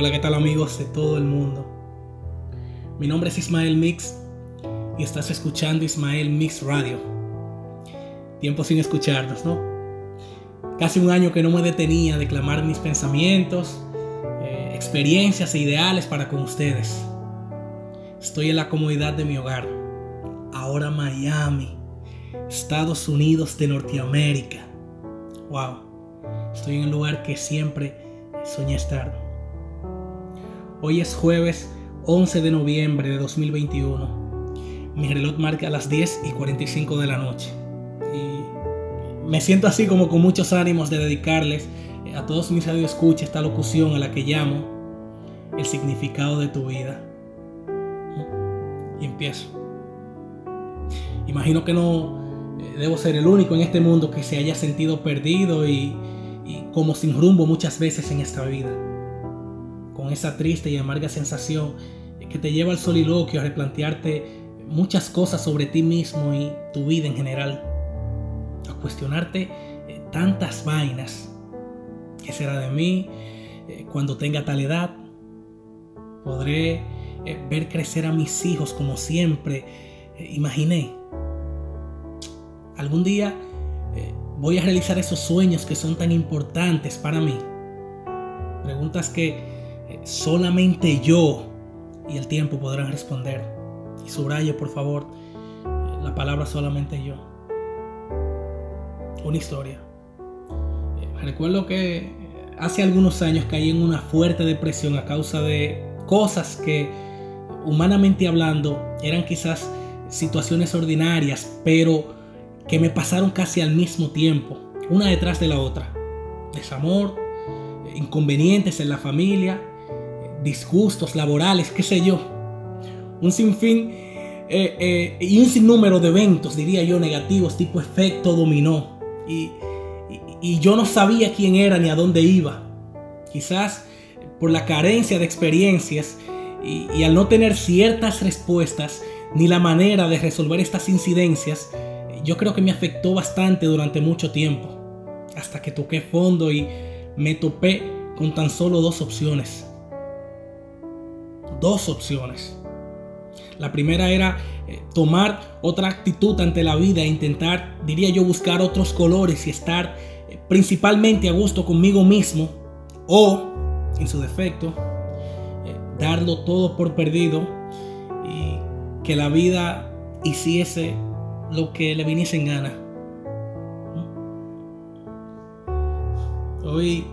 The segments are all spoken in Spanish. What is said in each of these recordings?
Hola, ¿qué tal amigos de todo el mundo? Mi nombre es Ismael Mix y estás escuchando Ismael Mix Radio. Tiempo sin escucharnos, ¿no? Casi un año que no me detenía a declamar mis pensamientos, eh, experiencias e ideales para con ustedes. Estoy en la comodidad de mi hogar. Ahora Miami, Estados Unidos de Norteamérica. Wow. Estoy en el lugar que siempre soñé estar. Hoy es jueves 11 de noviembre de 2021. Mi reloj marca las 10 y 45 de la noche. Y me siento así como con muchos ánimos de dedicarles a todos mis escucha esta locución a la que llamo el significado de tu vida. Y empiezo. Imagino que no eh, debo ser el único en este mundo que se haya sentido perdido y, y como sin rumbo muchas veces en esta vida con esa triste y amarga sensación que te lleva al soliloquio a replantearte muchas cosas sobre ti mismo y tu vida en general, a cuestionarte eh, tantas vainas. ¿Qué será de mí eh, cuando tenga tal edad? ¿Podré eh, ver crecer a mis hijos como siempre imaginé? ¿Algún día voy a realizar esos sueños que son tan importantes para mí? Preguntas que solamente yo y el tiempo podrán responder. Y subrayo, por favor, la palabra solamente yo. Una historia. Eh, recuerdo que hace algunos años caí en una fuerte depresión a causa de cosas que, humanamente hablando, eran quizás situaciones ordinarias, pero que me pasaron casi al mismo tiempo, una detrás de la otra. Desamor, inconvenientes en la familia, disgustos laborales, qué sé yo. Un sinfín eh, eh, y un sinnúmero de eventos, diría yo, negativos, tipo efecto dominó. Y, yo no sabía quién era ni a dónde iba. Quizás por la carencia de experiencias y, al no tener ciertas respuestas ni la manera de resolver estas incidencias, yo creo que me afectó bastante durante mucho tiempo. Hasta que toqué fondo y me topé con tan solo dos opciones dos opciones. La primera era eh, tomar otra actitud ante la vida e intentar, diría yo, buscar otros colores y estar eh, principalmente a gusto conmigo mismo o, en su defecto, eh, darlo todo por perdido y que la vida hiciese lo que le viniese en gana. Hoy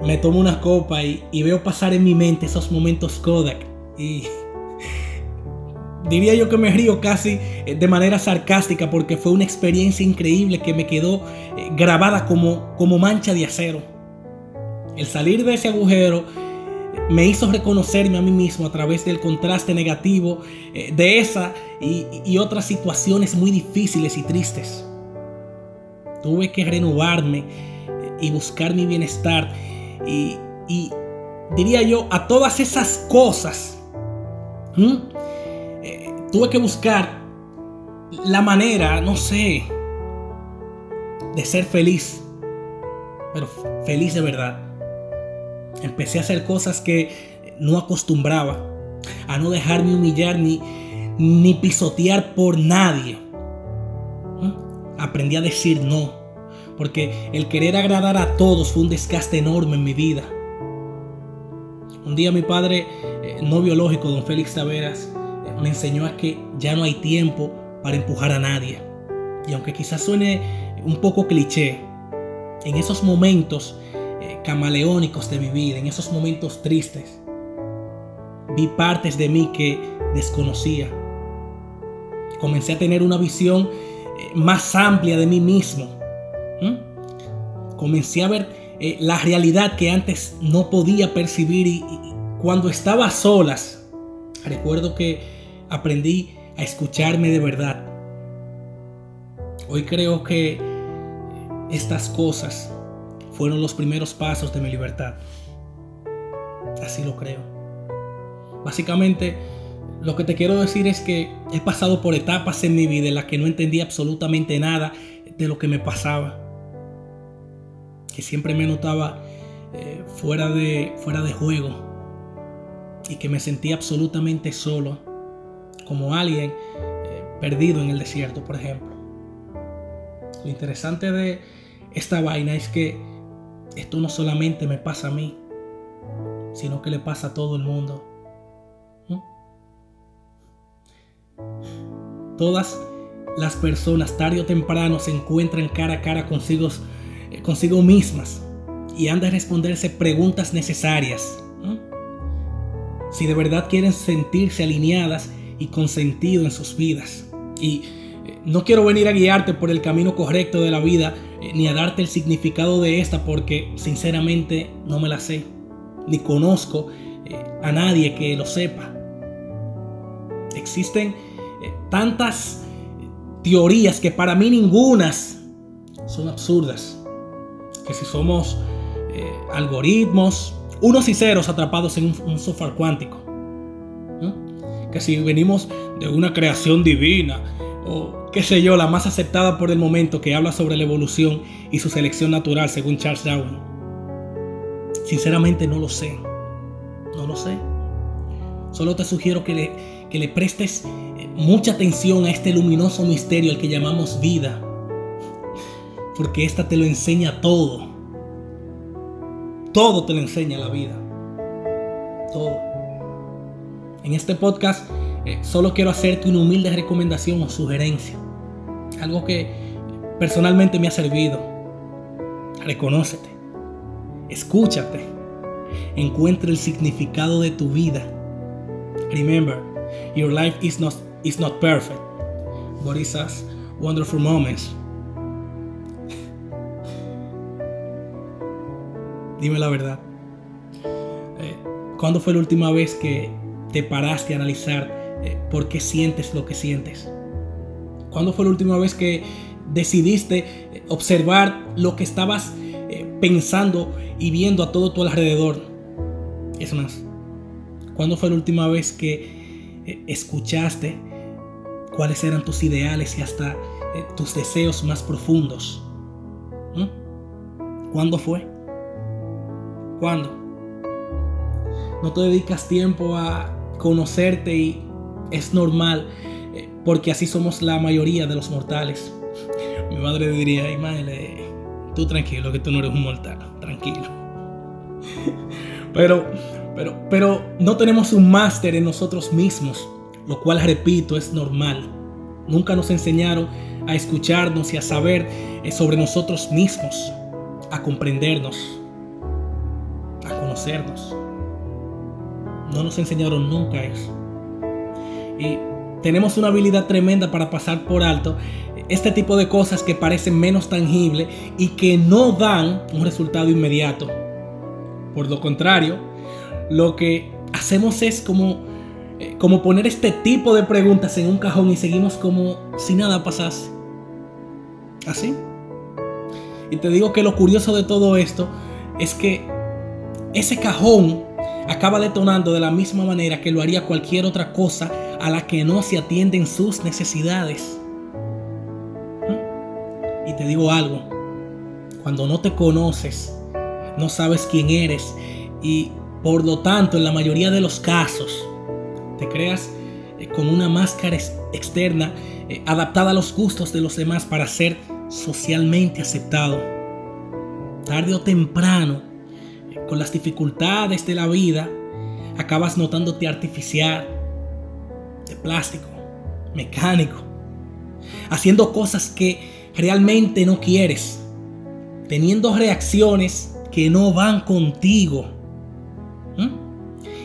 me tomo una copa y, veo pasar en mi mente esos momentos Kodak. Y diría yo que me río casi eh, de manera sarcástica porque fue una experiencia increíble que me quedó eh, grabada como, como mancha de acero. El salir de ese agujero eh, me hizo reconocerme a mí mismo a través del contraste negativo de esa y, y otras situaciones muy difíciles y tristes. Tuve que renovarme y buscar mi bienestar y, diría yo, a todas esas cosas, eh, tuve que buscar la manera, no sé, de ser feliz, pero feliz de verdad. Empecé a hacer cosas que no acostumbraba, a no dejarme humillar ni, ni pisotear por nadie. Aprendí a decir no porque el querer agradar a todos fue un desgaste enorme en mi vida. Un día mi padre eh, no biológico, don Félix Taveras, eh, me enseñó a que ya no hay tiempo para empujar a nadie. Y aunque quizás suene un poco cliché, en esos momentos eh, camaleónicos de mi vida, en esos momentos tristes, vi partes de mí que desconocía. Comencé a tener una visión más amplia de mí mismo ¿Mm? Comencé a ver eh, la realidad que antes no podía percibir y, cuando estaba a solas, recuerdo que aprendí a escucharme de verdad. Hoy creo que estas cosas fueron los primeros pasos de mi libertad. Así lo creo. Básicamente, lo que te quiero decir es que he pasado por etapas en mi vida en las que no entendía absolutamente nada de lo que me pasaba que siempre me notaba eh, fuera de, fuera de juego y que me sentí absolutamente solo, como alguien eh, perdido en el desierto, por ejemplo. Lo interesante de esta vaina es que esto no solamente me pasa a mí, sino que le pasa a todo el mundo. Todas las personas tarde o temprano se encuentran cara a cara consigo, consigo mismas y han de responderse preguntas necesarias. Si de verdad quieren sentirse alineadas y con sentido en sus vidas. Y eh, no quiero venir a guiarte por el camino correcto de la vida, eh, ni a darte el significado de esta, porque sinceramente no me la sé, ni conozco a nadie que lo sepa. Existen tantas teorías que para mí ningunas son absurdas. Que si somos eh, algoritmos, unos y ceros atrapados en un, software cuántico. Que si venimos de una creación divina, o qué sé yo, la más aceptada por el momento que habla sobre la evolución y su selección natural según Charles Darwin. Sinceramente no lo sé. No lo sé. Solo te sugiero que le, que le prestes mucha atención a este luminoso misterio al que llamamos vida, porque esta te lo enseña todo. Todo te lo enseña la vida. Todo. En este podcast eh, solo quiero hacerte una humilde recomendación o sugerencia. Algo que personalmente me ha servido. Reconócete. Escúchate. Encuentra el significado de tu vida. Remember, your life is not is not perfect, but it's has wonderful moments. Dime la verdad. Eh, ¿Cuándo fue la última vez que te paraste a analizar eh, por qué sientes lo que sientes? ¿Cuándo fue la última vez que decidiste eh, observar lo que estabas pensando y viendo a todo tu alrededor? Es más, ¿cuándo fue la última vez que escuchaste cuáles eran tus ideales y hasta tus deseos más profundos. ¿Mm? ¿Cuándo fue? ¿Cuándo? No te dedicas tiempo a conocerte y es normal eh, porque así somos la mayoría de los mortales. Mi madre diría, Imael, tú tranquilo, que tú no eres un mortal, tranquilo. Pero, pero, pero no tenemos un máster en nosotros mismos lo cual, repito, es normal. Nunca nos enseñaron a escucharnos y a saber eh, sobre nosotros mismos, a comprendernos, conocernos. No nos enseñaron nunca eso. Y tenemos una habilidad tremenda para pasar por alto este tipo de cosas que parecen menos tangibles y que no dan un resultado inmediato. Por lo contrario, lo que hacemos es como eh, como poner este tipo de preguntas en un cajón y seguimos como si nada pasase. Así. Y te digo que lo curioso de todo esto es que ese cajón acaba detonando de la misma manera que lo haría cualquier otra cosa a la que no se atienden sus necesidades. ¿Mm? Y te digo algo, cuando no te conoces, no sabes quién eres y por lo tanto en la mayoría de los casos te creas eh, con una máscara externa eh, adaptada a los gustos de los demás para ser socialmente aceptado. Tarde o temprano, con las dificultades de la vida, acabas notándote artificial, de plástico, mecánico, haciendo cosas que realmente no quieres, teniendo reacciones que no van contigo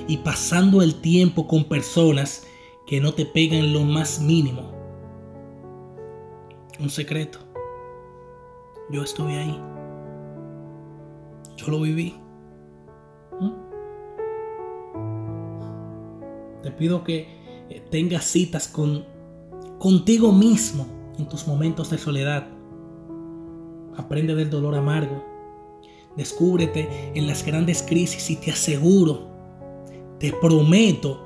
y pasando el tiempo con personas que no te pegan lo más mínimo. Un secreto. Yo estuve ahí. Yo lo viví. ¿Mm? Te pido que eh, tengas citas con contigo mismo en tus momentos de soledad. Aprende del dolor amargo. Descúbrete en las grandes crisis y te aseguro te prometo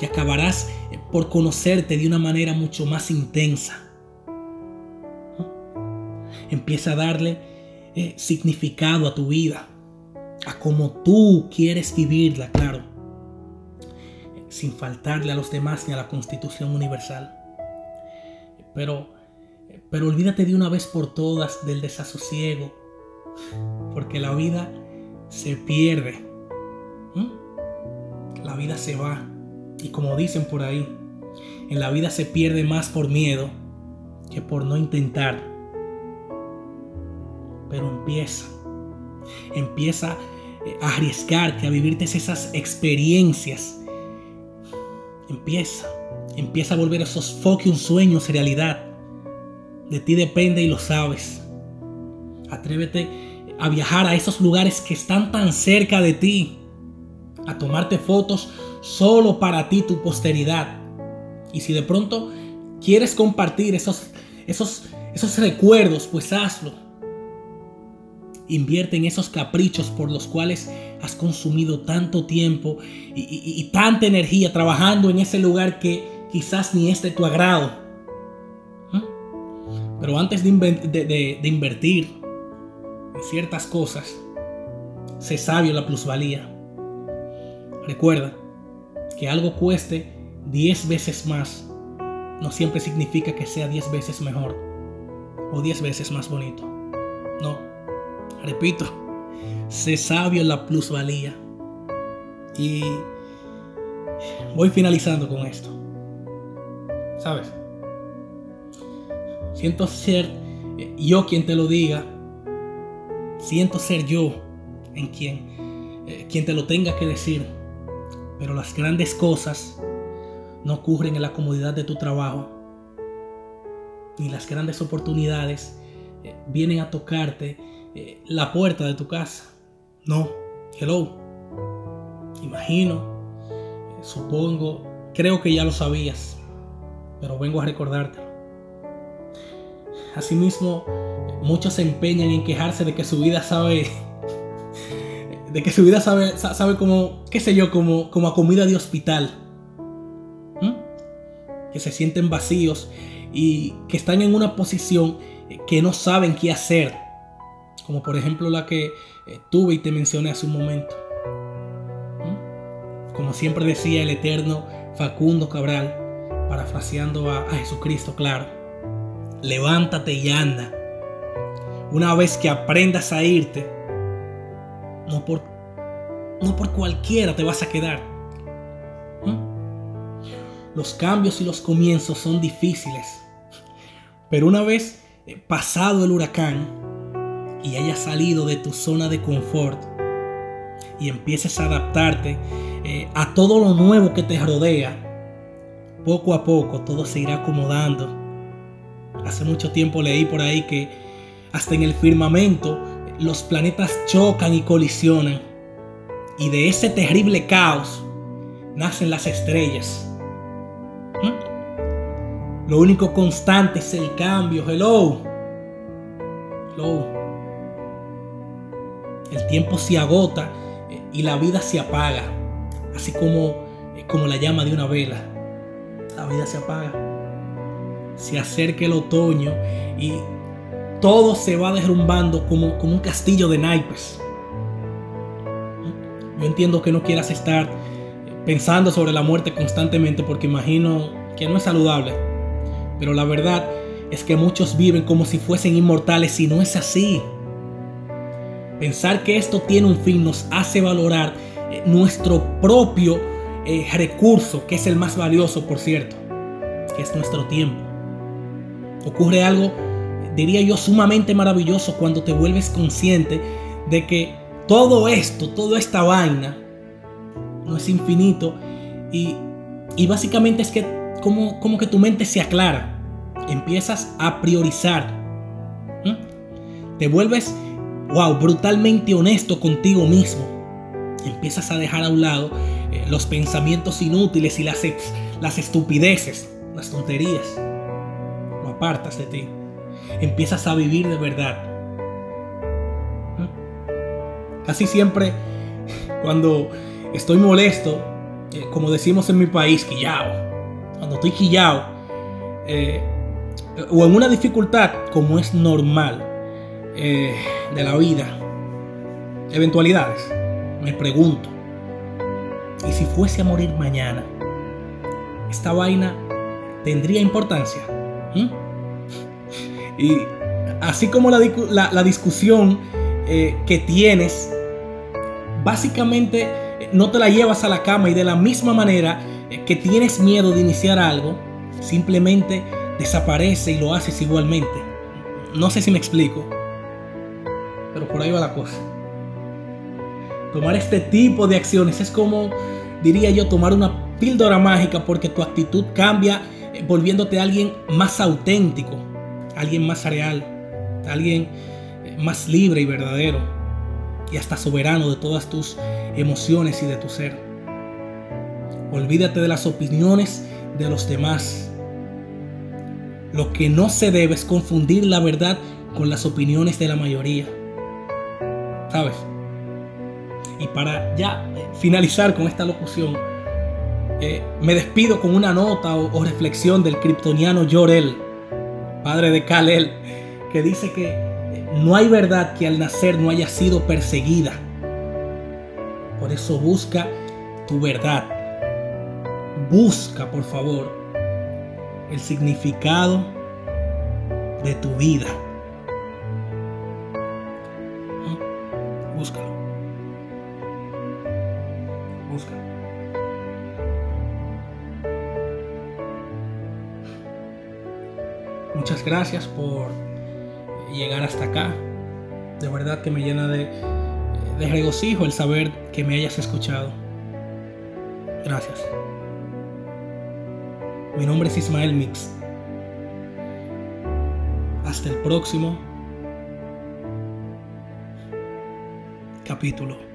que acabarás por conocerte de una manera mucho más intensa. Empieza a darle eh, significado a tu vida. A como tú quieres vivirla, claro, sin faltarle a los demás ni a la Constitución Universal. Pero, pero olvídate de una vez por todas del desasosiego, porque la vida se pierde, la vida se va, y como dicen por ahí, en la vida se pierde más por miedo que por no intentar. Pero empieza, empieza a arriesgarte, a vivirte esas experiencias. Empieza, empieza a volver esos fucking sueños realidad. De ti depende y lo sabes. Atrévete a viajar a esos lugares que están tan cerca de ti. A tomarte fotos solo para ti, tu posteridad. Y si de pronto quieres compartir esos, esos, esos recuerdos, pues hazlo. Invierte en esos caprichos por los cuales has consumido tanto tiempo y, tanta energía trabajando en ese lugar que quizás ni es de tu agrado. ¿Mm? Pero antes de, de, invertir en ciertas cosas, sé sabio la plusvalía. Recuerda que algo cueste 10 veces más no siempre significa que sea 10 veces mejor o 10 veces más bonito. No. Repito, sé sabio la plusvalía. Y voy finalizando con esto. ¿Sabes? Siento ser yo quien te lo diga. Siento ser yo en quien, eh, quien te lo tenga que decir. Pero las grandes cosas no ocurren en la comodidad de tu trabajo. Ni las grandes oportunidades eh, vienen a tocarte eh, la puerta de tu casa. No, hello. Imagino, eh, supongo, creo que ya lo sabías, pero vengo a recordártelo. Asimismo, muchos se empeñan en quejarse de que su vida sabe, de que su vida sabe, sabe como, qué sé yo, como, como a comida de hospital. Que se sienten vacíos y que están en una posición que no saben qué hacer como por ejemplo la que eh, tuve y te mencioné hace un momento. ¿Mm? Como siempre decía el eterno Facundo Cabral, parafraseando a, Jesucristo, claro, levántate y anda. Una vez que aprendas a irte, no por, no por cualquiera te vas a quedar. ¿Mm? Los cambios y los comienzos son difíciles, pero una vez eh, pasado el huracán, y hayas salido de tu zona de confort y empieces a adaptarte eh, a todo lo nuevo que te rodea, poco a poco todo se irá acomodando. Hace mucho tiempo leí por ahí que hasta en el firmamento los planetas chocan y colisionan. Y de ese terrible caos nacen las estrellas. ¿Mm? Lo único constante es el cambio. Hello. Hello el tiempo se agota eh, y la vida se apaga, así como, eh, como la llama de una vela. La vida se apaga. Se acerca el otoño y todo se va derrumbando como, como un castillo de naipes. Yo entiendo que no quieras estar pensando sobre la muerte constantemente porque imagino que no es saludable. Pero la verdad es que muchos viven como si fuesen inmortales y no es así. Pensar que esto tiene un fin nos hace valorar eh, nuestro propio eh, recurso, que es el más valioso, por cierto, que es nuestro tiempo. Ocurre algo, diría yo, sumamente maravilloso cuando te vuelves consciente de que todo esto, toda esta vaina, no es infinito y, básicamente es que como, como, que tu mente se aclara, empiezas a priorizar, te vuelves wow, brutalmente honesto contigo mismo. Empiezas a dejar a un lado eh, los pensamientos inútiles y las, las estupideces, las tonterías. Lo apartas de ti. Empiezas a vivir de verdad. ¿Mm? Casi siempre cuando estoy molesto, eh, como decimos en mi país, quillao. Cuando estoy quillao, eh, o en una dificultad como es normal, eh, de la vida. eventualidades, me pregunto, ¿y si fuese a morir mañana? ¿Esta vaina tendría importancia? ¿Mm? Y así como la, discusión eh, que tienes, básicamente eh, no te la llevas a la cama y de la misma manera eh, que tienes miedo de iniciar algo, simplemente desaparece y lo haces igualmente. No sé si me explico, pero por ahí va la cosa. Tomar este tipo de acciones es como, diría yo, tomar una píldora mágica porque tu actitud cambia eh, volviéndote alguien más auténtico, alguien más real, alguien eh, más libre y verdadero y hasta soberano de todas tus emociones y de tu ser. Olvídate de las opiniones de los demás lo que no se debe es confundir la verdad con las opiniones de la mayoría. ¿Sabes? Y para ya eh, finalizar con esta locución, eh, me despido con una nota o, reflexión del kryptoniano Jorel, padre de Kalel, que dice que eh, no hay verdad que al nacer no haya sido perseguida. Por eso busca tu verdad. Busca, por favor, el significado de tu vida. Gracias por llegar hasta acá. De verdad que me llena de, de regocijo el saber que me hayas escuchado. Gracias. Mi nombre es Ismael Mix. Hasta el próximo capítulo.